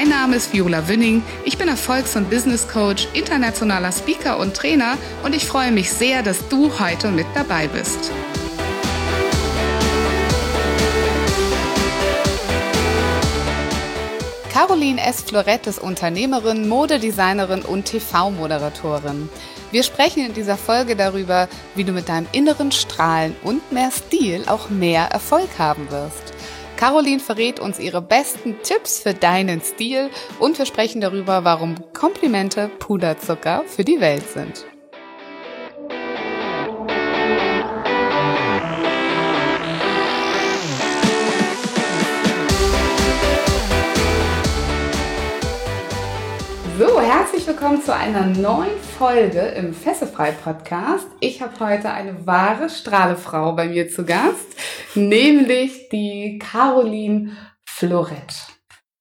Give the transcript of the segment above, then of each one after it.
Mein Name ist Viola Wünning. Ich bin Erfolgs- und Business Coach, internationaler Speaker und Trainer und ich freue mich sehr, dass du heute mit dabei bist. Caroline S. Florett ist Unternehmerin, Modedesignerin und TV-Moderatorin. Wir sprechen in dieser Folge darüber, wie du mit deinem inneren Strahlen und mehr Stil auch mehr Erfolg haben wirst. Caroline verrät uns ihre besten Tipps für deinen Stil und wir sprechen darüber, warum Komplimente Puderzucker für die Welt sind. So, herzlich willkommen zu einer neuen Folge im Fessefrei Podcast. Ich habe heute eine wahre Strahlefrau bei mir zu Gast, nämlich die Caroline Florett.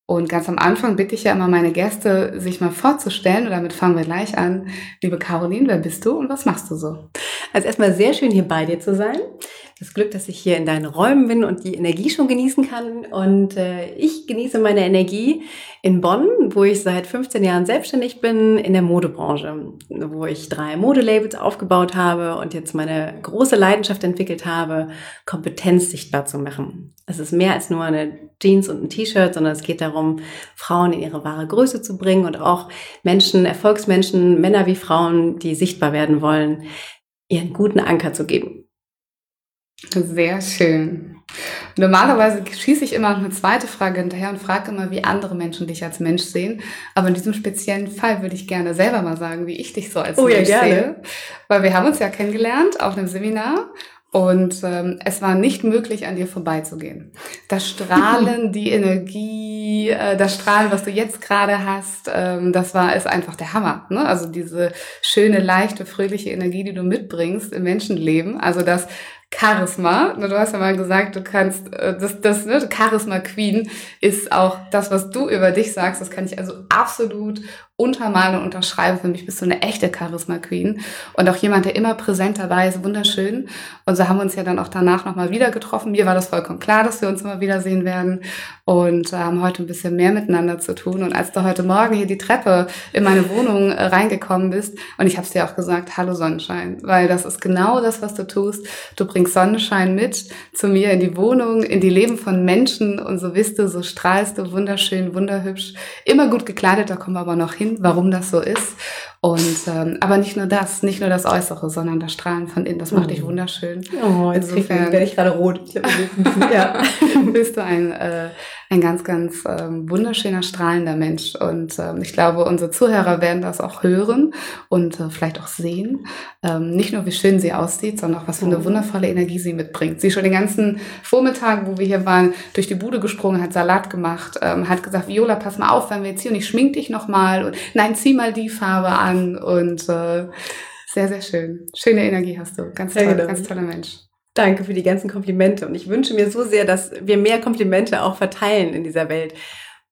Und ganz am Anfang bitte ich ja immer meine Gäste, sich mal vorzustellen. Und damit fangen wir gleich an. Liebe Caroline, wer bist du und was machst du so? Also erstmal sehr schön hier bei dir zu sein das Glück, dass ich hier in deinen Räumen bin und die Energie schon genießen kann. Und äh, ich genieße meine Energie in Bonn, wo ich seit 15 Jahren selbstständig bin in der Modebranche, wo ich drei Modelabels aufgebaut habe und jetzt meine große Leidenschaft entwickelt habe, Kompetenz sichtbar zu machen. Es ist mehr als nur eine Jeans und ein T-Shirt, sondern es geht darum, Frauen in ihre wahre Größe zu bringen und auch Menschen, Erfolgsmenschen, Männer wie Frauen, die sichtbar werden wollen, ihren guten Anker zu geben. Sehr schön. Normalerweise schieße ich immer noch eine zweite Frage hinterher und frage immer, wie andere Menschen dich als Mensch sehen. Aber in diesem speziellen Fall würde ich gerne selber mal sagen, wie ich dich so als oh, Mensch ja, sehe. Weil wir haben uns ja kennengelernt auf einem Seminar und ähm, es war nicht möglich, an dir vorbeizugehen. Das Strahlen, die Energie, äh, das Strahlen, was du jetzt gerade hast, ähm, das war ist einfach der Hammer. Ne? Also diese schöne, leichte, fröhliche Energie, die du mitbringst im Menschenleben. Also das Charisma. Du hast ja mal gesagt, du kannst, äh, das, das ne, Charisma Queen ist auch das, was du über dich sagst. Das kann ich also absolut untermalen und unterschreiben. Für mich bist du eine echte Charisma Queen und auch jemand, der immer präsent dabei ist. Wunderschön. Und so haben wir uns ja dann auch danach nochmal wieder getroffen. Mir war das vollkommen klar, dass wir uns immer wiedersehen werden und äh, haben heute ein bisschen mehr miteinander zu tun. Und als du heute Morgen hier die Treppe in meine Wohnung äh, reingekommen bist und ich habe es dir auch gesagt, hallo Sonnenschein, weil das ist genau das, was du tust. Du bringst Sonnenschein mit zu mir in die Wohnung, in die Leben von Menschen und so bist du, so strahlst du wunderschön, wunderhübsch, immer gut gekleidet, da kommen wir aber noch hin warum das so ist. Und ähm, aber nicht nur das, nicht nur das Äußere, sondern das Strahlen von innen, das macht mhm. dich wunderschön. Oh, jetzt Insofern werde ich gerade rot. Ich ja, bist du ein, äh, ein ganz, ganz ähm, wunderschöner, strahlender Mensch. Und ähm, ich glaube, unsere Zuhörer werden das auch hören und äh, vielleicht auch sehen. Ähm, nicht nur, wie schön sie aussieht, sondern auch, was für eine mhm. wundervolle Energie sie mitbringt. Sie schon den ganzen Vormittag, wo wir hier waren, durch die Bude gesprungen, hat Salat gemacht, ähm, hat gesagt, Viola, pass mal auf, wenn wir jetzt hier und ich schmink dich nochmal und nein, zieh mal die Farbe an an und äh, sehr, sehr schön. Schöne Energie hast du. Ganz toll, ganz toller Mensch. Danke für die ganzen Komplimente. Und ich wünsche mir so sehr, dass wir mehr Komplimente auch verteilen in dieser Welt.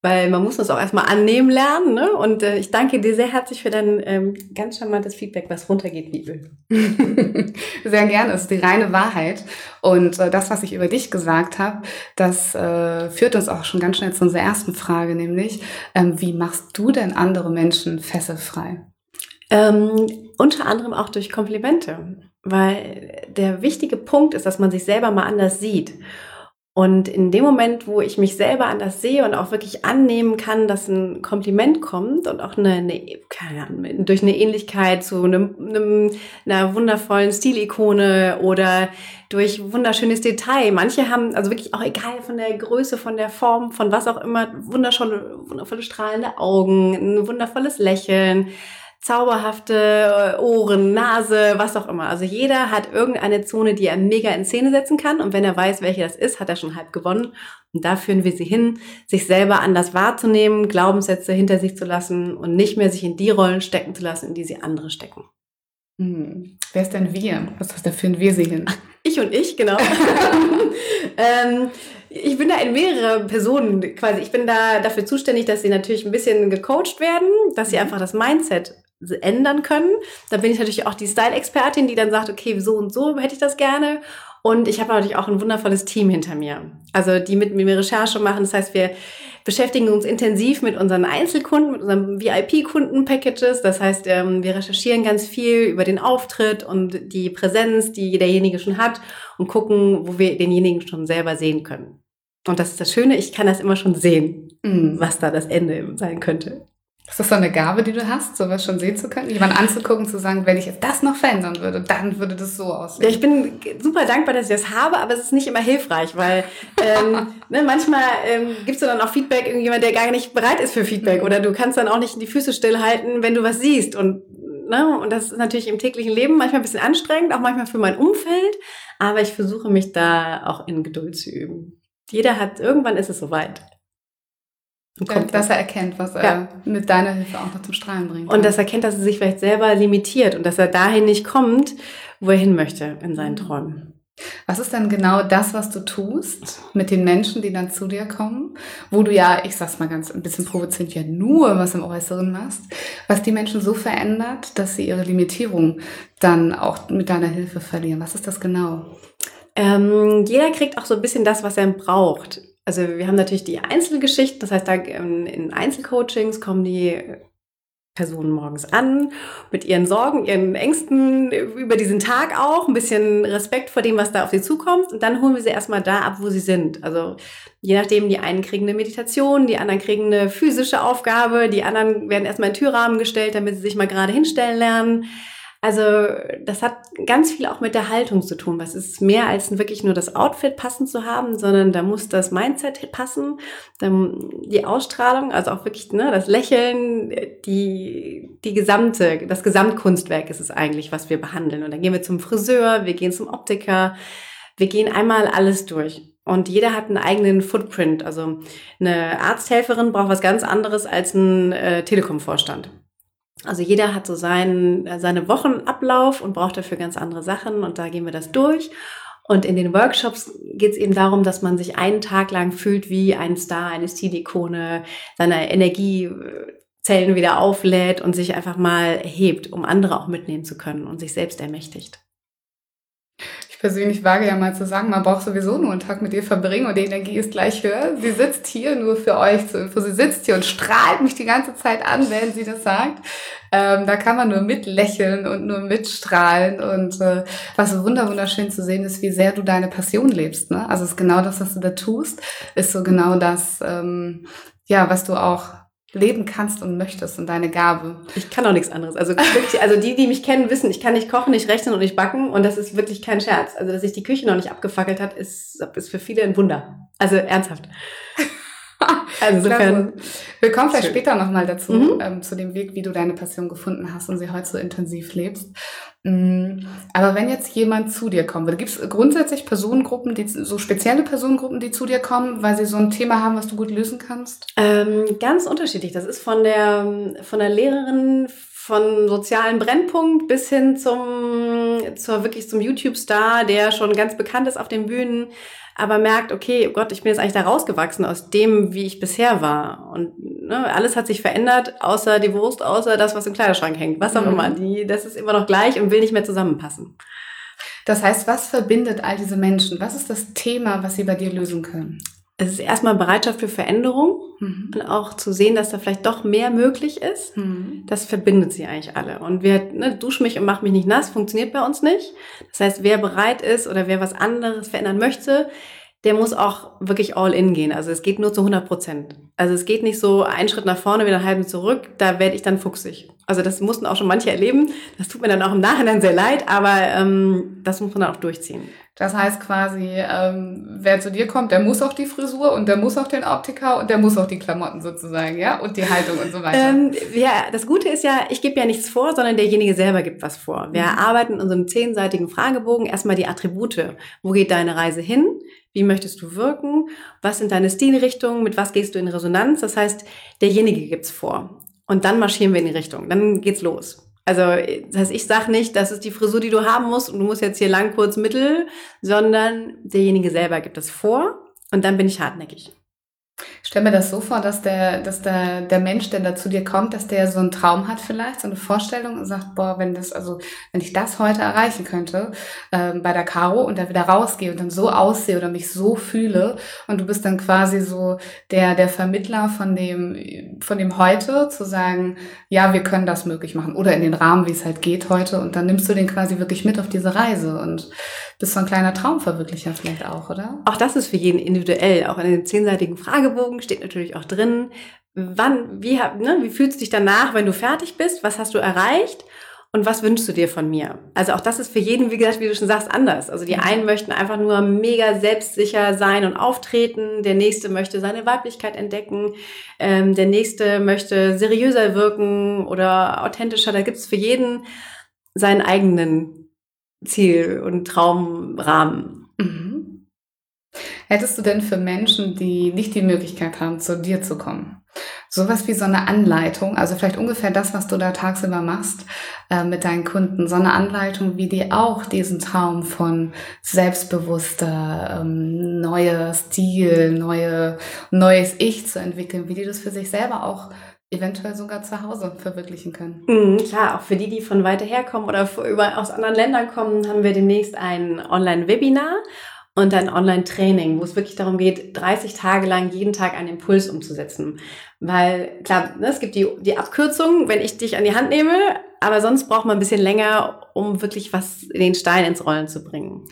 Weil man muss das auch erstmal annehmen lernen. Ne? Und äh, ich danke dir sehr herzlich für dein ähm, ganz charmantes Feedback, was runtergeht wie Öl. sehr gerne. Es ist die reine Wahrheit. Und äh, das, was ich über dich gesagt habe, das äh, führt uns auch schon ganz schnell zu unserer ersten Frage, nämlich, ähm, wie machst du denn andere Menschen fesselfrei? Ähm, unter anderem auch durch Komplimente, weil der wichtige Punkt ist, dass man sich selber mal anders sieht. Und in dem Moment, wo ich mich selber anders sehe und auch wirklich annehmen kann, dass ein Kompliment kommt und auch eine, eine Ahnung, durch eine Ähnlichkeit zu einem, einem, einer wundervollen Stilikone oder durch wunderschönes Detail. Manche haben, also wirklich auch egal von der Größe, von der Form, von was auch immer, wundervolle, wundervolle strahlende Augen, ein wundervolles Lächeln zauberhafte äh, Ohren, Nase, was auch immer. Also jeder hat irgendeine Zone, die er mega in Szene setzen kann. Und wenn er weiß, welche das ist, hat er schon halb gewonnen. Und da führen wir sie hin, sich selber anders wahrzunehmen, Glaubenssätze hinter sich zu lassen und nicht mehr sich in die Rollen stecken zu lassen, in die sie andere stecken. Hm. Wer ist denn wir? Was heißt, da führen wir sie hin? Ich und ich, genau. ähm, ich bin da in mehrere Personen quasi. Ich bin da dafür zuständig, dass sie natürlich ein bisschen gecoacht werden, dass sie mhm. einfach das Mindset ändern können. Da bin ich natürlich auch die Style-Expertin, die dann sagt, okay, so und so hätte ich das gerne. Und ich habe natürlich auch ein wundervolles Team hinter mir. Also die mit mir Recherche machen. Das heißt, wir beschäftigen uns intensiv mit unseren Einzelkunden, mit unseren VIP-Kunden-Packages. Das heißt, ähm, wir recherchieren ganz viel über den Auftritt und die Präsenz, die derjenige schon hat und gucken, wo wir denjenigen schon selber sehen können. Und das ist das Schöne, ich kann das immer schon sehen, mhm. was da das Ende sein könnte. Ist das so eine Gabe, die du hast, sowas schon sehen zu können? Jemanden anzugucken, zu sagen, wenn ich jetzt das noch verändern würde, dann würde das so aussehen. Ja, ich bin super dankbar, dass ich das habe, aber es ist nicht immer hilfreich, weil ähm, ne, manchmal ähm, gibst du dann auch Feedback, irgendjemand, der gar nicht bereit ist für Feedback. Oder du kannst dann auch nicht die Füße stillhalten, wenn du was siehst. Und, ne, und das ist natürlich im täglichen Leben manchmal ein bisschen anstrengend, auch manchmal für mein Umfeld. Aber ich versuche mich da auch in Geduld zu üben. Jeder hat, irgendwann ist es soweit. Kommt dass er erkennt, was er ja. mit deiner Hilfe auch noch zum Strahlen bringt. Und dass er erkennt, dass er sich vielleicht selber limitiert und dass er dahin nicht kommt, wo er hin möchte in seinen mhm. Träumen. Was ist denn genau das, was du tust mit den Menschen, die dann zu dir kommen, wo du ja, ich sag's mal ganz ein bisschen provozierend, ja nur was im Äußeren machst, was die Menschen so verändert, dass sie ihre Limitierung dann auch mit deiner Hilfe verlieren? Was ist das genau? Ähm, jeder kriegt auch so ein bisschen das, was er braucht. Also wir haben natürlich die Einzelgeschichten, das heißt, da in Einzelcoachings kommen die Personen morgens an mit ihren Sorgen, ihren Ängsten über diesen Tag auch, ein bisschen Respekt vor dem, was da auf sie zukommt und dann holen wir sie erstmal da ab, wo sie sind. Also je nachdem, die einen kriegen eine Meditation, die anderen kriegen eine physische Aufgabe, die anderen werden erstmal in den Türrahmen gestellt, damit sie sich mal gerade hinstellen lernen. Also das hat ganz viel auch mit der Haltung zu tun. Was ist mehr als wirklich nur das Outfit passend zu haben, sondern da muss das Mindset passen, dann die Ausstrahlung, also auch wirklich ne, das Lächeln, die die gesamte, das Gesamtkunstwerk ist es eigentlich, was wir behandeln. Und dann gehen wir zum Friseur, wir gehen zum Optiker, wir gehen einmal alles durch. Und jeder hat einen eigenen Footprint. Also eine Arzthelferin braucht was ganz anderes als ein äh, Telekom-Vorstand. Also jeder hat so seinen, seine Wochenablauf und braucht dafür ganz andere Sachen und da gehen wir das durch. Und in den Workshops geht es eben darum, dass man sich einen Tag lang fühlt wie ein Star, eine Stilikone, seine Energiezellen wieder auflädt und sich einfach mal erhebt, um andere auch mitnehmen zu können und sich selbst ermächtigt. Ich persönlich wage ja mal zu sagen, man braucht sowieso nur einen Tag mit ihr verbringen und die Energie ist gleich höher. Sie sitzt hier nur für euch zur Info. Sie sitzt hier und strahlt mich die ganze Zeit an, während sie das sagt. Ähm, da kann man nur mitlächeln und nur mitstrahlen. Und äh, was wunder wunderschön zu sehen ist, wie sehr du deine Passion lebst. Ne? Also es ist genau das, was du da tust, ist so genau das, ähm, ja, was du auch leben kannst und möchtest und deine Gabe. Ich kann auch nichts anderes. Also wirklich, also die, die mich kennen, wissen, ich kann nicht kochen, nicht rechnen und nicht backen und das ist wirklich kein Scherz. Also dass sich die Küche noch nicht abgefackelt hat, ist, ist für viele ein Wunder. Also ernsthaft. Also insofern. Wir kommen vielleicht später nochmal dazu, mhm. ähm, zu dem Weg, wie du deine Passion gefunden hast und sie heute so intensiv lebst. Mm, aber wenn jetzt jemand zu dir kommen würde, gibt es grundsätzlich Personengruppen, die so spezielle Personengruppen, die zu dir kommen, weil sie so ein Thema haben, was du gut lösen kannst? Ähm, ganz unterschiedlich. Das ist von der von der Lehrerin von sozialen Brennpunkt bis hin zum zur wirklich zum YouTube-Star, der schon ganz bekannt ist auf den Bühnen, aber merkt, okay, oh Gott, ich bin jetzt eigentlich da rausgewachsen aus dem, wie ich bisher war. Und ne, alles hat sich verändert, außer die Wurst, außer das, was im Kleiderschrank hängt. Was auch mhm. immer. Die, das ist immer noch gleich und will nicht mehr zusammenpassen. Das heißt, was verbindet all diese Menschen? Was ist das Thema, was sie bei dir lösen können? Es ist erstmal Bereitschaft für Veränderung mhm. und auch zu sehen, dass da vielleicht doch mehr möglich ist. Mhm. Das verbindet sie eigentlich alle. Und wer ne, dusch mich und mach mich nicht nass, funktioniert bei uns nicht. Das heißt, wer bereit ist oder wer was anderes verändern möchte, der muss auch wirklich all in gehen. Also es geht nur zu 100 Prozent. Also es geht nicht so einen Schritt nach vorne, wieder einen halben zurück. Da werde ich dann fuchsig. Also das mussten auch schon manche erleben. Das tut mir dann auch im Nachhinein sehr leid, aber ähm, das muss man dann auch durchziehen. Das heißt quasi, ähm, wer zu dir kommt, der muss auch die Frisur und der muss auch den Optiker und der muss auch die Klamotten sozusagen, ja, und die Haltung und so weiter. Ähm, ja, das Gute ist ja, ich gebe ja nichts vor, sondern derjenige selber gibt was vor. Wir mhm. arbeiten in unserem zehnseitigen Fragebogen erstmal die Attribute. Wo geht deine Reise hin? Wie möchtest du wirken? Was sind deine Stilrichtungen? Mit was gehst du in Resonanz? Das heißt, derjenige gibt's vor. Und dann marschieren wir in die Richtung. Dann geht's los. Also, das heißt, ich sage nicht, das ist die Frisur, die du haben musst und du musst jetzt hier lang, kurz, mittel, sondern derjenige selber gibt das vor und dann bin ich hartnäckig. Stell mir das so vor, dass der, dass der, der Mensch, der da zu dir kommt, dass der so einen Traum hat vielleicht, so eine Vorstellung und sagt, boah, wenn das, also wenn ich das heute erreichen könnte, ähm, bei der Caro und da wieder rausgehe und dann so aussehe oder mich so fühle und du bist dann quasi so der, der Vermittler von dem, von dem heute, zu sagen, ja, wir können das möglich machen oder in den Rahmen, wie es halt geht heute und dann nimmst du den quasi wirklich mit auf diese Reise und bist so ein kleiner Traumverwirklicher vielleicht auch, oder? Auch das ist für jeden individuell. Auch in den zehnseitigen Fragebogen steht natürlich auch drin, wann, wie, ne, wie fühlst du dich danach, wenn du fertig bist? Was hast du erreicht? Und was wünschst du dir von mir? Also auch das ist für jeden, wie gesagt, wie du schon sagst, anders. Also die einen möchten einfach nur mega selbstsicher sein und auftreten. Der nächste möchte seine Weiblichkeit entdecken. Ähm, der nächste möchte seriöser wirken oder authentischer. Da gibt es für jeden seinen eigenen Ziel und Traumrahmen. Hättest du denn für Menschen, die nicht die Möglichkeit haben, zu dir zu kommen, sowas wie so eine Anleitung, also vielleicht ungefähr das, was du da tagsüber machst äh, mit deinen Kunden, so eine Anleitung, wie die auch diesen Traum von selbstbewusster, ähm, neuer Stil, neue, neues Ich zu entwickeln, wie die das für sich selber auch eventuell sogar zu Hause verwirklichen können. Mhm, klar, auch für die, die von weiter her kommen oder über, aus anderen Ländern kommen, haben wir demnächst ein Online-Webinar und ein Online-Training, wo es wirklich darum geht, 30 Tage lang jeden Tag einen Impuls umzusetzen. Weil klar, ne, es gibt die, die Abkürzung, wenn ich dich an die Hand nehme, aber sonst braucht man ein bisschen länger, um wirklich was in den Stein ins Rollen zu bringen.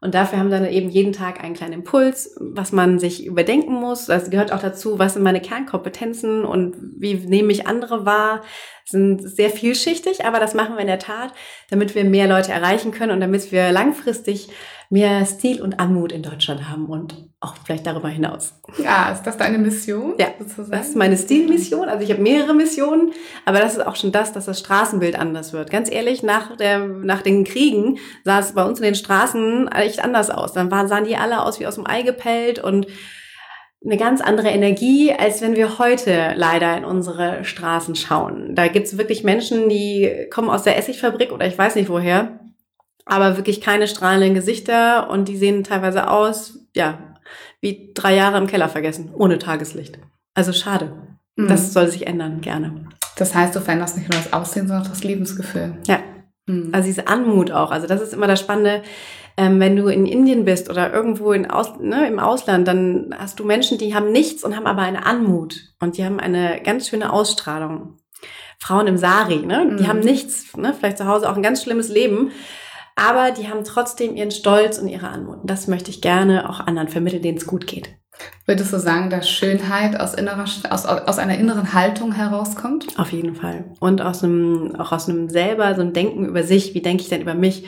Und dafür haben wir dann eben jeden Tag einen kleinen Impuls, was man sich überdenken muss. Das gehört auch dazu, was sind meine Kernkompetenzen und wie nehme ich andere wahr. Sind sehr vielschichtig, aber das machen wir in der Tat, damit wir mehr Leute erreichen können und damit wir langfristig mehr Stil und Anmut in Deutschland haben und auch vielleicht darüber hinaus. Ja, ist das deine Mission? Ja, sozusagen? das ist meine Stilmission. Also ich habe mehrere Missionen, aber das ist auch schon das, dass das Straßenbild anders wird. Ganz ehrlich, nach, der, nach den Kriegen sah es bei uns in den Straßen echt anders aus. Dann waren, sahen die alle aus wie aus dem Ei gepellt und eine ganz andere Energie, als wenn wir heute leider in unsere Straßen schauen. Da gibt's wirklich Menschen, die kommen aus der Essigfabrik oder ich weiß nicht woher aber wirklich keine strahlenden Gesichter und die sehen teilweise aus, ja, wie drei Jahre im Keller vergessen, ohne Tageslicht. Also schade. Mhm. Das soll sich ändern, gerne. Das heißt, du veränderst nicht nur das Aussehen, sondern auch das Lebensgefühl. Ja. Mhm. Also diese Anmut auch. Also das ist immer das Spannende. Ähm, wenn du in Indien bist oder irgendwo in Aus, ne, im Ausland, dann hast du Menschen, die haben nichts und haben aber eine Anmut. Und die haben eine ganz schöne Ausstrahlung. Frauen im Sari, ne? Die mhm. haben nichts, ne? Vielleicht zu Hause auch ein ganz schlimmes Leben aber die haben trotzdem ihren Stolz und ihre Anmut. Das möchte ich gerne auch anderen vermitteln, denen es gut geht. Würdest du sagen, dass Schönheit aus, innerer, aus, aus einer inneren Haltung herauskommt? Auf jeden Fall. Und aus einem, auch aus einem selber, so ein Denken über sich. Wie denke ich denn über mich?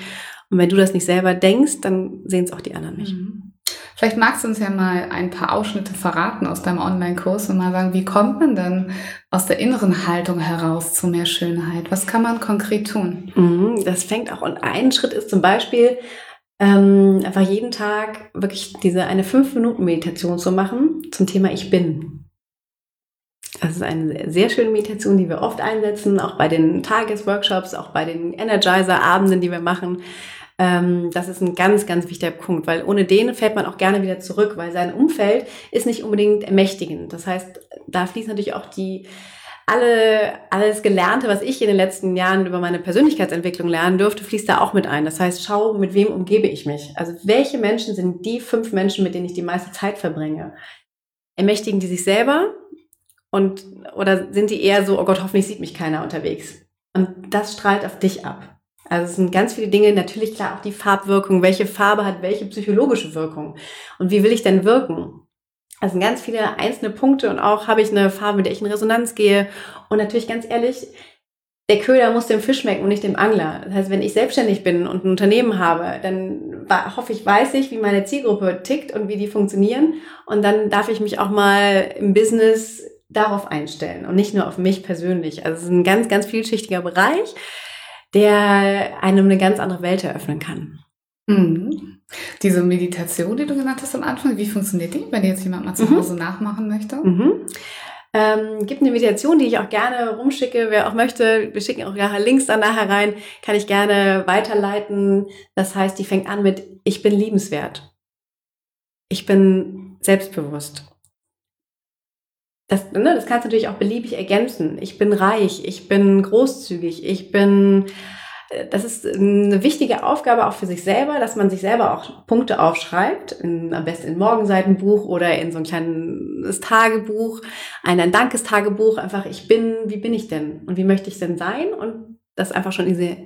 Und wenn du das nicht selber denkst, dann sehen es auch die anderen nicht. Mhm. Vielleicht magst du uns ja mal ein paar Ausschnitte verraten aus deinem Online-Kurs und mal sagen, wie kommt man denn aus der inneren Haltung heraus zu mehr Schönheit? Was kann man konkret tun? Mhm, das fängt auch, und ein Schritt ist zum Beispiel, ähm, einfach jeden Tag wirklich diese eine fünf Minuten Meditation zu machen zum Thema Ich bin. Das ist eine sehr schöne Meditation, die wir oft einsetzen, auch bei den Tagesworkshops, auch bei den Energizer-Abenden, die wir machen. Ähm, das ist ein ganz, ganz wichtiger Punkt, weil ohne den fällt man auch gerne wieder zurück, weil sein Umfeld ist nicht unbedingt ermächtigend. Das heißt, da fließt natürlich auch die alle, alles Gelernte, was ich in den letzten Jahren über meine Persönlichkeitsentwicklung lernen durfte, fließt da auch mit ein. Das heißt, schau, mit wem umgebe ich mich? Also, welche Menschen sind die fünf Menschen, mit denen ich die meiste Zeit verbringe? Ermächtigen die sich selber? Und, oder sind die eher so, oh Gott, hoffentlich sieht mich keiner unterwegs? Und das strahlt auf dich ab. Also es sind ganz viele Dinge, natürlich klar auch die Farbwirkung, welche Farbe hat welche psychologische Wirkung und wie will ich denn wirken? Also sind ganz viele einzelne Punkte und auch habe ich eine Farbe, mit der ich in Resonanz gehe und natürlich ganz ehrlich, der Köder muss dem Fisch schmecken und nicht dem Angler. Das heißt, wenn ich selbstständig bin und ein Unternehmen habe, dann hoffe ich, weiß ich, wie meine Zielgruppe tickt und wie die funktionieren. Und dann darf ich mich auch mal im Business darauf einstellen und nicht nur auf mich persönlich. Also es ist ein ganz, ganz vielschichtiger Bereich, der einem eine ganz andere Welt eröffnen kann. Mhm. Diese Meditation, die du genannt hast am Anfang, wie funktioniert die, wenn jetzt jemand mal zu mhm. Hause nachmachen möchte? Mhm. Ähm, gibt eine Meditation, die ich auch gerne rumschicke, wer auch möchte. Wir schicken auch nachher Links dann nachher rein, kann ich gerne weiterleiten. Das heißt, die fängt an mit Ich bin liebenswert. Ich bin selbstbewusst. Das, ne, das kannst du natürlich auch beliebig ergänzen. Ich bin reich, ich bin großzügig, ich bin das ist eine wichtige Aufgabe auch für sich selber, dass man sich selber auch Punkte aufschreibt, in, am besten in Morgenseitenbuch oder in so ein kleines Tagebuch, ein, ein Dankestagebuch, einfach ich bin, wie bin ich denn? Und wie möchte ich denn sein? Und das einfach schon diese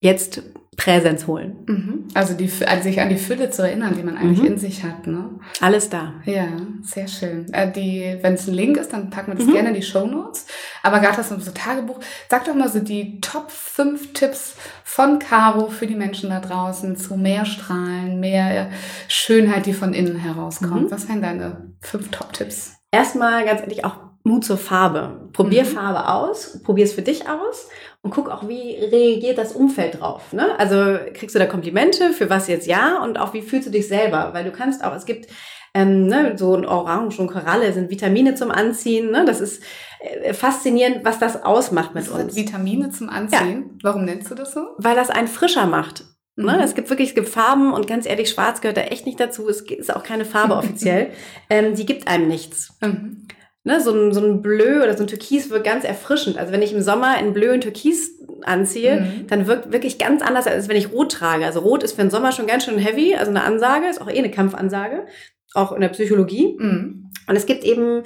jetzt Präsenz holen. Mhm. Also, die, also sich an die Fülle zu erinnern, die man eigentlich mhm. in sich hat. Ne? Alles da. Ja, sehr schön. Äh, die, Wenn es ein Link ist, dann packen wir das mhm. gerne in die Show Notes. Aber gerade das so Tagebuch. Sag doch mal so die Top 5 Tipps von Caro für die Menschen da draußen zu mehr Strahlen, mehr Schönheit, die von innen herauskommt. Mhm. Was wären deine fünf Top-Tipps? Erstmal ganz ehrlich auch Mut zur Farbe. Probier mhm. Farbe aus, probier es für dich aus und guck auch, wie reagiert das Umfeld drauf. Ne? Also kriegst du da Komplimente, für was jetzt ja und auch wie fühlst du dich selber, weil du kannst auch, es gibt ähm, ne, so ein Orange und Koralle sind Vitamine zum Anziehen. Ne? Das ist äh, faszinierend, was das ausmacht mit das uns. Vitamine zum Anziehen? Ja. Warum nennst du das so? Weil das einen frischer macht. Ne? Mhm. Es gibt wirklich, es gibt Farben und ganz ehrlich, Schwarz gehört da echt nicht dazu. Es ist auch keine Farbe offiziell. ähm, die gibt einem nichts. Mhm ne, so ein, so ein Bleu oder so ein Türkis wirkt ganz erfrischend. Also wenn ich im Sommer in Bleu und Türkis anziehe, mhm. dann wirkt wirklich ganz anders, als wenn ich Rot trage. Also Rot ist für den Sommer schon ganz schön heavy, also eine Ansage, ist auch eh eine Kampfansage, auch in der Psychologie. Mhm. Und es gibt eben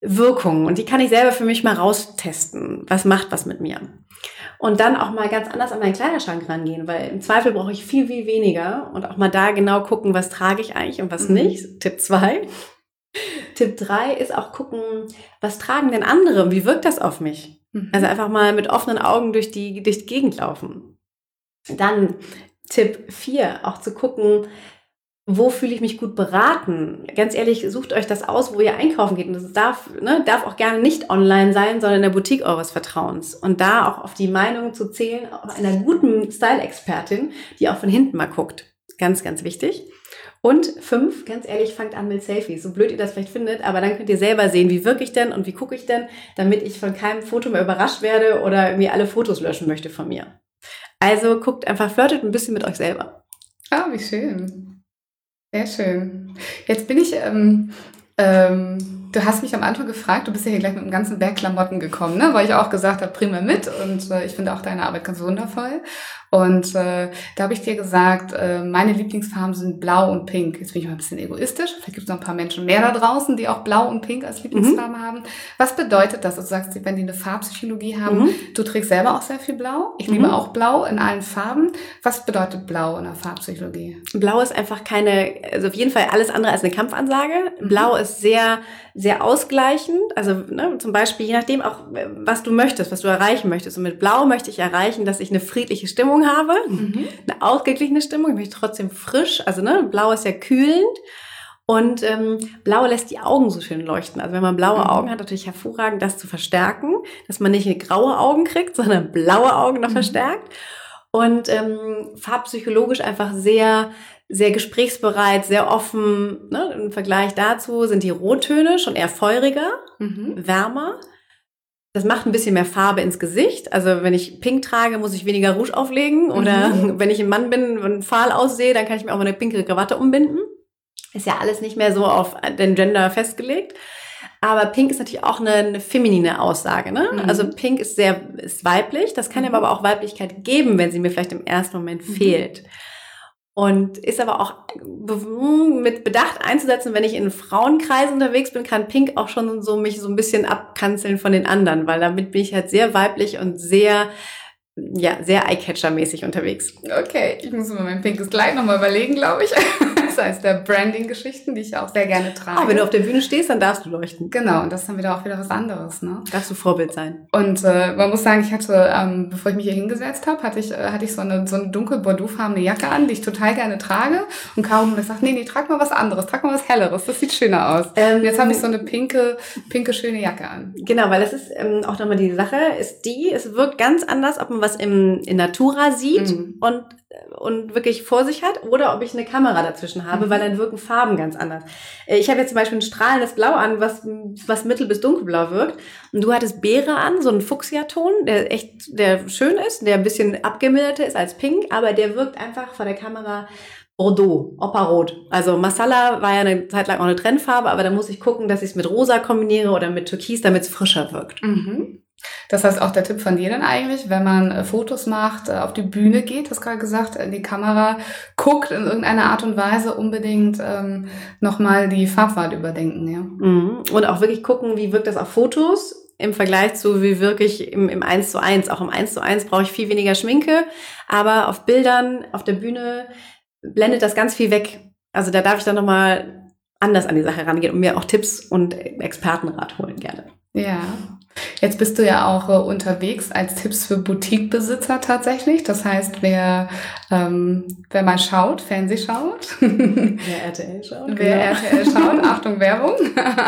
Wirkungen und die kann ich selber für mich mal raustesten. Was macht was mit mir? Und dann auch mal ganz anders an meinen Kleiderschrank rangehen, weil im Zweifel brauche ich viel, viel weniger und auch mal da genau gucken, was trage ich eigentlich und was mhm. nicht. Tipp zwei Tipp drei ist auch gucken, was tragen denn andere? Wie wirkt das auf mich? Mhm. Also einfach mal mit offenen Augen durch die, durch die Gegend laufen. Dann Tipp vier auch zu gucken, wo fühle ich mich gut beraten? Ganz ehrlich, sucht euch das aus, wo ihr einkaufen geht. Und das darf, ne, darf auch gerne nicht online sein, sondern in der Boutique eures Vertrauens. Und da auch auf die Meinung zu zählen, auch einer guten Style-Expertin, die auch von hinten mal guckt. Ganz, ganz wichtig. Und fünf, ganz ehrlich, fangt an mit Selfies. So blöd ihr das vielleicht findet, aber dann könnt ihr selber sehen, wie wirke ich denn und wie gucke ich denn, damit ich von keinem Foto mehr überrascht werde oder mir alle Fotos löschen möchte von mir. Also guckt einfach, flirtet ein bisschen mit euch selber. Ah, wie schön. Sehr schön. Jetzt bin ich ähm, ähm Du hast mich am Anfang gefragt, du bist ja hier gleich mit einem ganzen Berg Klamotten gekommen, ne? weil ich auch gesagt habe, prima mit und äh, ich finde auch deine Arbeit ganz wundervoll. Und äh, da habe ich dir gesagt, äh, meine Lieblingsfarben sind blau und pink. Jetzt bin ich mal ein bisschen egoistisch. Vielleicht gibt es noch ein paar Menschen mehr da draußen, die auch blau und pink als Lieblingsfarben mhm. haben. Was bedeutet das? Also du sagst, wenn die eine Farbpsychologie haben, mhm. du trägst selber auch sehr viel blau. Ich mhm. liebe auch blau in allen Farben. Was bedeutet blau in der Farbpsychologie? Blau ist einfach keine, also auf jeden Fall alles andere als eine Kampfansage. Mhm. Blau ist sehr sehr ausgleichend. Also ne, zum Beispiel, je nachdem auch, was du möchtest, was du erreichen möchtest. Und mit Blau möchte ich erreichen, dass ich eine friedliche Stimmung habe, mhm. eine ausgeglichene Stimmung. Ich möchte trotzdem frisch. Also ne, Blau ist ja kühlend. Und ähm, Blau lässt die Augen so schön leuchten. Also wenn man blaue mhm. Augen hat, natürlich hervorragend, das zu verstärken, dass man nicht graue Augen kriegt, sondern blaue Augen noch mhm. verstärkt. Und ähm, farbpsychologisch einfach sehr sehr gesprächsbereit, sehr offen. Ne? Im Vergleich dazu sind die Rottöne schon eher feuriger, mhm. wärmer. Das macht ein bisschen mehr Farbe ins Gesicht. Also wenn ich pink trage, muss ich weniger Rouge auflegen. Oder mhm. wenn ich ein Mann bin und fahl aussehe, dann kann ich mir auch mal eine pinke Krawatte umbinden. Ist ja alles nicht mehr so auf den Gender festgelegt. Aber Pink ist natürlich auch eine, eine feminine Aussage. Ne? Mhm. Also Pink ist sehr ist weiblich. Das kann mhm. aber auch Weiblichkeit geben, wenn sie mir vielleicht im ersten Moment mhm. fehlt. Und ist aber auch mit Bedacht einzusetzen, wenn ich in Frauenkreisen unterwegs bin, kann Pink auch schon so mich so ein bisschen abkanzeln von den anderen, weil damit bin ich halt sehr weiblich und sehr ja, sehr Eyecatcher-mäßig unterwegs. Okay, ich muss mir mein pinkes Kleid nochmal überlegen, glaube ich. Heißt der Branding-Geschichten, die ich auch sehr gerne trage. Ah, wenn du auf der Bühne stehst, dann darfst du leuchten. Genau, und das ist dann wieder auch wieder was anderes. Ne? Darfst du Vorbild sein. Und äh, man muss sagen, ich hatte, ähm, bevor ich mich hier hingesetzt habe, hatte ich, äh, hatte ich so eine, so eine dunkel bordeauxfarbene Jacke an, die ich total gerne trage. Und Caro hat gesagt, nee, nee, trag mal was anderes, trag mal was Helleres, das sieht schöner aus. Ähm, und jetzt habe ich so eine pinke, pinke, schöne Jacke an. Genau, weil das ist ähm, auch nochmal die Sache, ist die, es wirkt ganz anders, ob man was im, in Natura sieht mhm. und und wirklich vor sich hat oder ob ich eine Kamera dazwischen habe, mhm. weil dann wirken Farben ganz anders. Äh, ich habe jetzt zum Beispiel ein strahlendes Blau an, was, was mittel- bis dunkelblau wirkt. Und du hattest Beere an, so ein Fuchsia-Ton, der echt, der schön ist, der ein bisschen abgemilderter ist als pink, aber der wirkt einfach vor der Kamera Bordeaux, Operrot. Also Masala war ja eine Zeit lang auch eine Trendfarbe, aber da muss ich gucken, dass ich es mit rosa kombiniere oder mit Türkis, damit es frischer wirkt. Mhm. Das heißt auch der Tipp von dir dann eigentlich, wenn man äh, Fotos macht, äh, auf die Bühne geht, hast gerade gesagt, in die Kamera guckt, in irgendeiner Art und Weise unbedingt ähm, nochmal die Farbwahl überdenken. Ja? Mhm. Und auch wirklich gucken, wie wirkt das auf Fotos im Vergleich zu wie wirklich im, im 1 zu 1. Auch im 1 zu 1 brauche ich viel weniger Schminke, aber auf Bildern, auf der Bühne blendet das ganz viel weg. Also da darf ich dann nochmal anders an die Sache rangehen und mir auch Tipps und Expertenrat holen gerne. Ja. Jetzt bist du ja auch äh, unterwegs als Tipps für Boutiquebesitzer tatsächlich. Das heißt, wer, ähm, wer mal schaut, Fernseh schaut. Wer RTL schaut. Wer genau. RTL schaut, Achtung Werbung,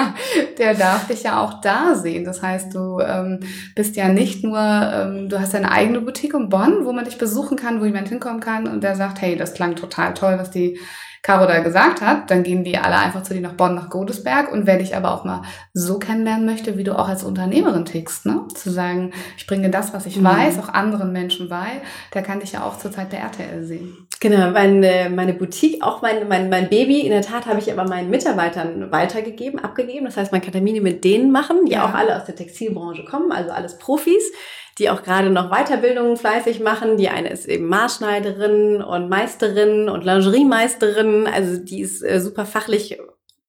der darf dich ja auch da sehen. Das heißt, du ähm, bist ja nicht nur, ähm, du hast deine eigene Boutique in Bonn, wo man dich besuchen kann, wo jemand hinkommen kann und der sagt, hey, das klang total toll, was die Caro da gesagt hat, dann gehen die alle einfach zu dir nach Bonn, nach Godesberg. Und wer dich aber auch mal so kennenlernen möchte, wie du auch als Unternehmerin tickst, ne? zu sagen, ich bringe das, was ich mhm. weiß, auch anderen Menschen bei, der kann dich ja auch zur Zeit der RTL sehen. Genau, meine, meine Boutique, auch mein, mein, mein Baby, in der Tat habe ich aber meinen Mitarbeitern weitergegeben, abgegeben. Das heißt, man kann Termine mit denen machen, die ja. auch alle aus der Textilbranche kommen, also alles Profis die auch gerade noch Weiterbildungen fleißig machen. Die eine ist eben Maßschneiderin und Meisterin und Lingeriemeisterin. Also die ist äh, super fachlich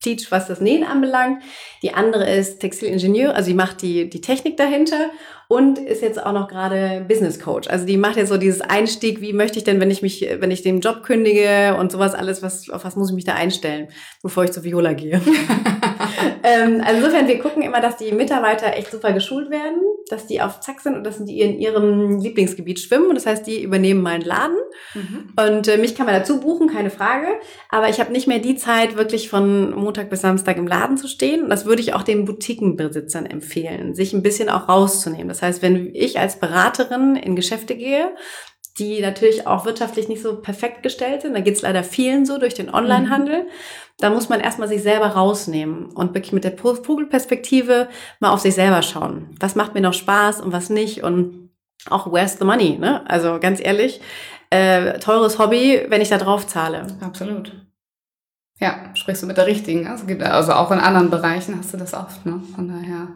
teach, was das Nähen anbelangt. Die andere ist Textilingenieur, also die macht die, die Technik dahinter und ist jetzt auch noch gerade Business Coach. Also die macht jetzt so dieses Einstieg, wie möchte ich denn, wenn ich mich, wenn ich den Job kündige und sowas alles, was, auf was muss ich mich da einstellen, bevor ich zu Viola gehe. ähm, also insofern, wir gucken immer, dass die Mitarbeiter echt super geschult werden, dass die auf Zack sind und dass die in ihrem Lieblingsgebiet schwimmen. Und das heißt, die übernehmen meinen Laden. Mhm. Und äh, mich kann man dazu buchen, keine Frage. Aber ich habe nicht mehr die Zeit, wirklich von Montag bis Samstag im Laden zu stehen. Und das würde ich auch den Boutiquenbesitzern empfehlen, sich ein bisschen auch rauszunehmen. Das heißt, wenn ich als Beraterin in Geschäfte gehe, die natürlich auch wirtschaftlich nicht so perfekt gestellt sind. Da geht es leider vielen so durch den Onlinehandel. Mhm. Da muss man erstmal sich selber rausnehmen und wirklich mit der Vogelperspektive mal auf sich selber schauen. Was macht mir noch Spaß und was nicht und auch where's the money, ne? Also ganz ehrlich, äh, teures Hobby, wenn ich da drauf zahle. Absolut. Ja, sprichst du mit der richtigen. Also, also auch in anderen Bereichen hast du das oft, ne? Von daher.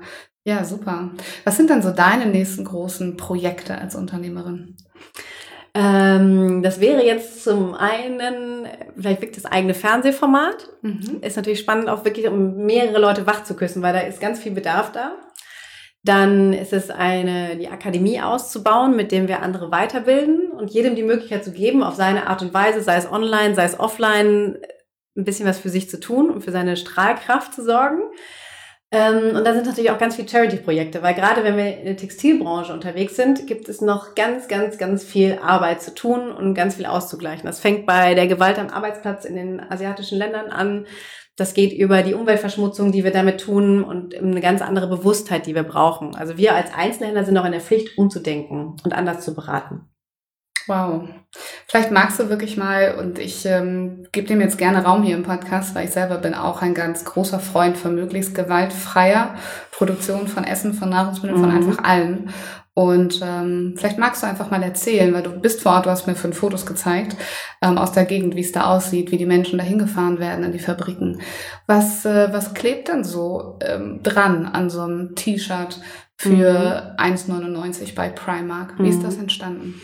Ja, super. Was sind dann so deine nächsten großen Projekte als Unternehmerin? Ähm, das wäre jetzt zum einen vielleicht wirklich das eigene Fernsehformat. Mhm. Ist natürlich spannend, auch wirklich um mehrere Leute wach zu küssen, weil da ist ganz viel Bedarf da. Dann ist es eine, die Akademie auszubauen, mit dem wir andere weiterbilden und jedem die Möglichkeit zu geben, auf seine Art und Weise, sei es online, sei es offline, ein bisschen was für sich zu tun und für seine Strahlkraft zu sorgen. Ähm, und da sind natürlich auch ganz viele Charity-Projekte, weil gerade wenn wir in der Textilbranche unterwegs sind, gibt es noch ganz, ganz, ganz viel Arbeit zu tun und ganz viel auszugleichen. Das fängt bei der Gewalt am Arbeitsplatz in den asiatischen Ländern an. Das geht über die Umweltverschmutzung, die wir damit tun und eine ganz andere Bewusstheit, die wir brauchen. Also wir als Einzelhändler sind auch in der Pflicht, umzudenken und anders zu beraten. Wow. Vielleicht magst du wirklich mal, und ich ähm, gebe dem jetzt gerne Raum hier im Podcast, weil ich selber bin auch ein ganz großer Freund von möglichst gewaltfreier Produktion von Essen, von Nahrungsmitteln, mhm. von einfach allem. Und ähm, vielleicht magst du einfach mal erzählen, weil du bist vor Ort, du hast mir fünf Fotos gezeigt ähm, aus der Gegend, wie es da aussieht, wie die Menschen da hingefahren werden in die Fabriken. Was, äh, was klebt denn so ähm, dran an so einem T-Shirt für mhm. 1,99 bei Primark? Wie mhm. ist das entstanden?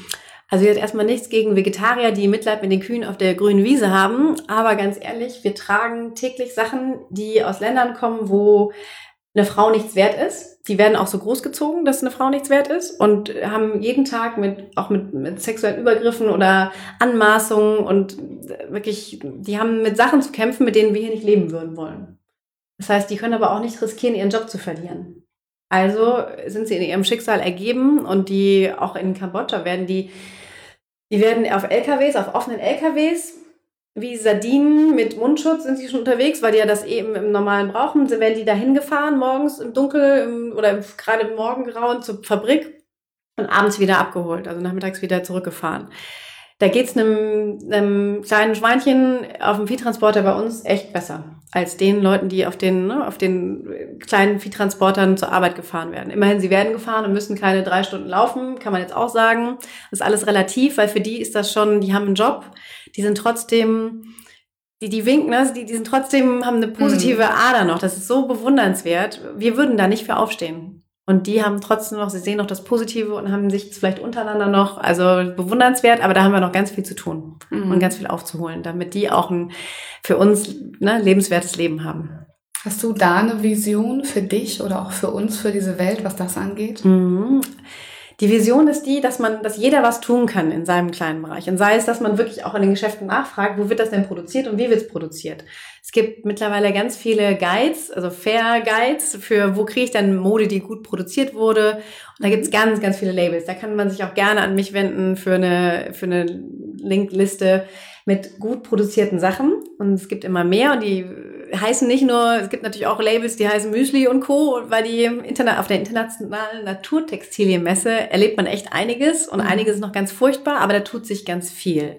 Also jetzt erstmal nichts gegen Vegetarier, die Mitleid mit den Kühen auf der grünen Wiese haben. Aber ganz ehrlich, wir tragen täglich Sachen, die aus Ländern kommen, wo eine Frau nichts wert ist. Die werden auch so großgezogen, dass eine Frau nichts wert ist und haben jeden Tag mit, auch mit, mit sexuellen Übergriffen oder Anmaßungen und wirklich, die haben mit Sachen zu kämpfen, mit denen wir hier nicht leben würden wollen. Das heißt, die können aber auch nicht riskieren, ihren Job zu verlieren. Also sind sie in ihrem Schicksal ergeben und die auch in Kambodscha werden die, die werden auf LKWs, auf offenen LKWs wie Sardinen mit Mundschutz sind sie schon unterwegs, weil die ja das eben im Normalen brauchen. Sie werden die dahin gefahren, morgens im Dunkel im, oder gerade im Morgengrauen zur Fabrik und abends wieder abgeholt, also nachmittags wieder zurückgefahren. Da geht's einem, einem kleinen Schweinchen auf dem Viehtransporter bei uns echt besser als den Leuten, die auf den, ne, auf den kleinen Viehtransportern zur Arbeit gefahren werden. Immerhin, sie werden gefahren und müssen keine drei Stunden laufen, kann man jetzt auch sagen. Das ist alles relativ, weil für die ist das schon, die haben einen Job, die sind trotzdem, die, die winken, ne? die, die sind trotzdem, haben eine positive mhm. Ader noch. Das ist so bewundernswert. Wir würden da nicht für aufstehen. Und die haben trotzdem noch, sie sehen noch das Positive und haben sich vielleicht untereinander noch, also bewundernswert, aber da haben wir noch ganz viel zu tun mhm. und ganz viel aufzuholen, damit die auch ein für uns ne, lebenswertes Leben haben. Hast du da eine Vision für dich oder auch für uns, für diese Welt, was das angeht? Mhm. Die Vision ist die, dass man, dass jeder was tun kann in seinem kleinen Bereich. Und sei es, dass man wirklich auch in den Geschäften nachfragt, wo wird das denn produziert und wie wird es produziert. Es gibt mittlerweile ganz viele Guides, also Fair Guides für, wo kriege ich denn Mode, die gut produziert wurde. Und da gibt es ganz, ganz viele Labels. Da kann man sich auch gerne an mich wenden für eine, für eine Linkliste mit gut produzierten Sachen. Und es gibt immer mehr und die heißen nicht nur, es gibt natürlich auch Labels, die heißen Müsli und Co., weil die Internet, auf der internationalen Naturtextilienmesse erlebt man echt einiges und mhm. einiges ist noch ganz furchtbar, aber da tut sich ganz viel.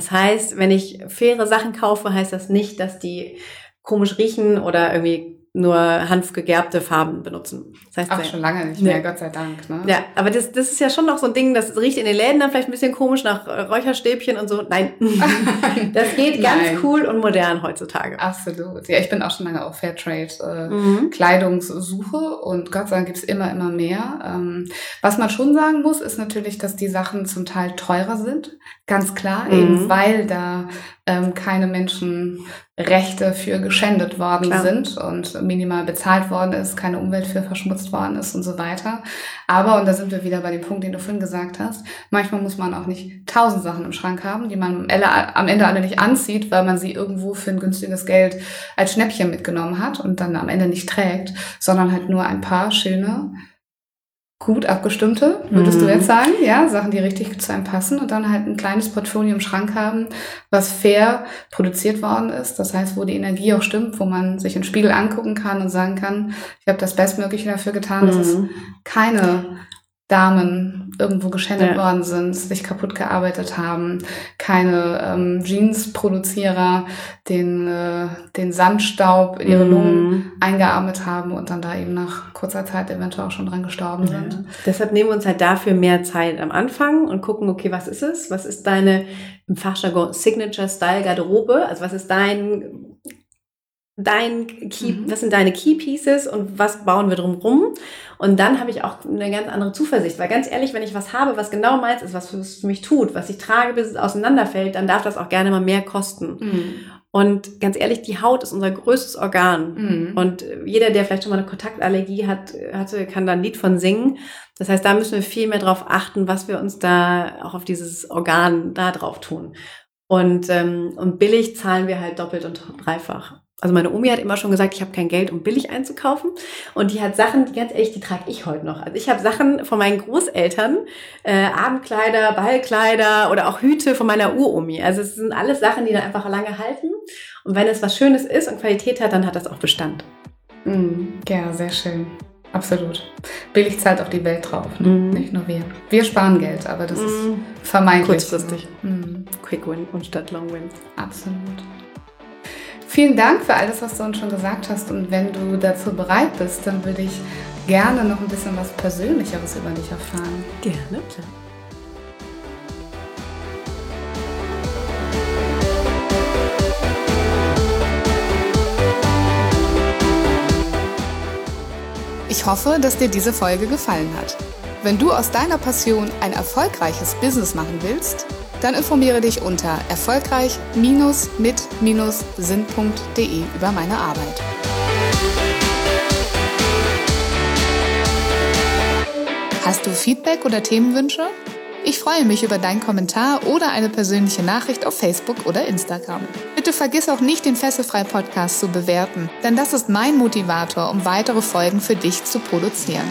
Das heißt, wenn ich faire Sachen kaufe, heißt das nicht, dass die komisch riechen oder irgendwie nur hanfgegerbte Farben benutzen. Das heißt, Ach, schon lange nicht mehr, ja. Gott sei Dank. Ne? Ja, aber das, das ist ja schon noch so ein Ding, das riecht in den Läden dann vielleicht ein bisschen komisch nach äh, Räucherstäbchen und so. Nein, das geht ganz Nein. cool und modern heutzutage. Absolut. Ja, ich bin auch schon lange auf Fairtrade äh, mhm. Kleidungssuche und Gott sei Dank gibt's immer, immer mehr. Ähm, was man schon sagen muss, ist natürlich, dass die Sachen zum Teil teurer sind. Ganz klar, mhm. eben weil da ähm, keine Menschenrechte für geschändet worden Klar. sind und minimal bezahlt worden ist, keine Umwelt für verschmutzt worden ist und so weiter. Aber, und da sind wir wieder bei dem Punkt, den du vorhin gesagt hast, manchmal muss man auch nicht tausend Sachen im Schrank haben, die man am Ende alle nicht anzieht, weil man sie irgendwo für ein günstiges Geld als Schnäppchen mitgenommen hat und dann am Ende nicht trägt, sondern halt nur ein paar schöne gut abgestimmte, würdest mhm. du jetzt sagen, ja, Sachen, die richtig zu einem passen und dann halt ein kleines Portfolio im Schrank haben, was fair produziert worden ist. Das heißt, wo die Energie auch stimmt, wo man sich im Spiegel angucken kann und sagen kann, ich habe das Bestmögliche dafür getan, mhm. dass es keine Damen irgendwo geschändet ja. worden sind, sich kaputt gearbeitet haben, keine ähm, Jeans-Produzierer den, äh, den Sandstaub in ihre mm. Lungen eingeatmet haben und dann da eben nach kurzer Zeit eventuell auch schon dran gestorben ja. sind. Deshalb nehmen wir uns halt dafür mehr Zeit am Anfang und gucken, okay, was ist es? Was ist deine im Fachjargon Signature Style Garderobe? Also was ist dein dein Key, mhm. was sind deine Key Pieces und was bauen wir drumherum? Und dann habe ich auch eine ganz andere Zuversicht, weil ganz ehrlich, wenn ich was habe, was genau meins ist, was es für mich tut, was ich trage, bis es auseinanderfällt, dann darf das auch gerne mal mehr kosten. Mhm. Und ganz ehrlich, die Haut ist unser größtes Organ. Mhm. Und jeder, der vielleicht schon mal eine Kontaktallergie hat, hatte, kann da ein Lied von singen. Das heißt, da müssen wir viel mehr drauf achten, was wir uns da auch auf dieses Organ da drauf tun. Und, ähm, und billig zahlen wir halt doppelt und dreifach. Also meine Omi hat immer schon gesagt, ich habe kein Geld, um billig einzukaufen. Und die hat Sachen, die ganz ehrlich, die trage ich heute noch. Also ich habe Sachen von meinen Großeltern, äh, Abendkleider, Ballkleider oder auch Hüte von meiner Uromi. Also es sind alles Sachen, die dann einfach lange halten. Und wenn es was Schönes ist und Qualität hat, dann hat das auch Bestand. Mm, ja, sehr schön. Absolut. Billig zahlt auch die Welt drauf, ne? mm. nicht nur wir. Wir sparen Geld, aber das mm. ist vermeintlich. Kurzfristig. Mm. Quick Win und statt Long Win. Absolut. Vielen Dank für alles, was du uns schon gesagt hast. Und wenn du dazu bereit bist, dann würde ich gerne noch ein bisschen was Persönlicheres über dich erfahren. Gerne, klar. Ich hoffe, dass dir diese Folge gefallen hat. Wenn du aus deiner Passion ein erfolgreiches Business machen willst, dann informiere dich unter erfolgreich-mit-sinn.de über meine Arbeit. Hast du Feedback oder Themenwünsche? Ich freue mich über deinen Kommentar oder eine persönliche Nachricht auf Facebook oder Instagram. Bitte vergiss auch nicht, den Fesselfrei-Podcast zu bewerten, denn das ist mein Motivator, um weitere Folgen für dich zu produzieren.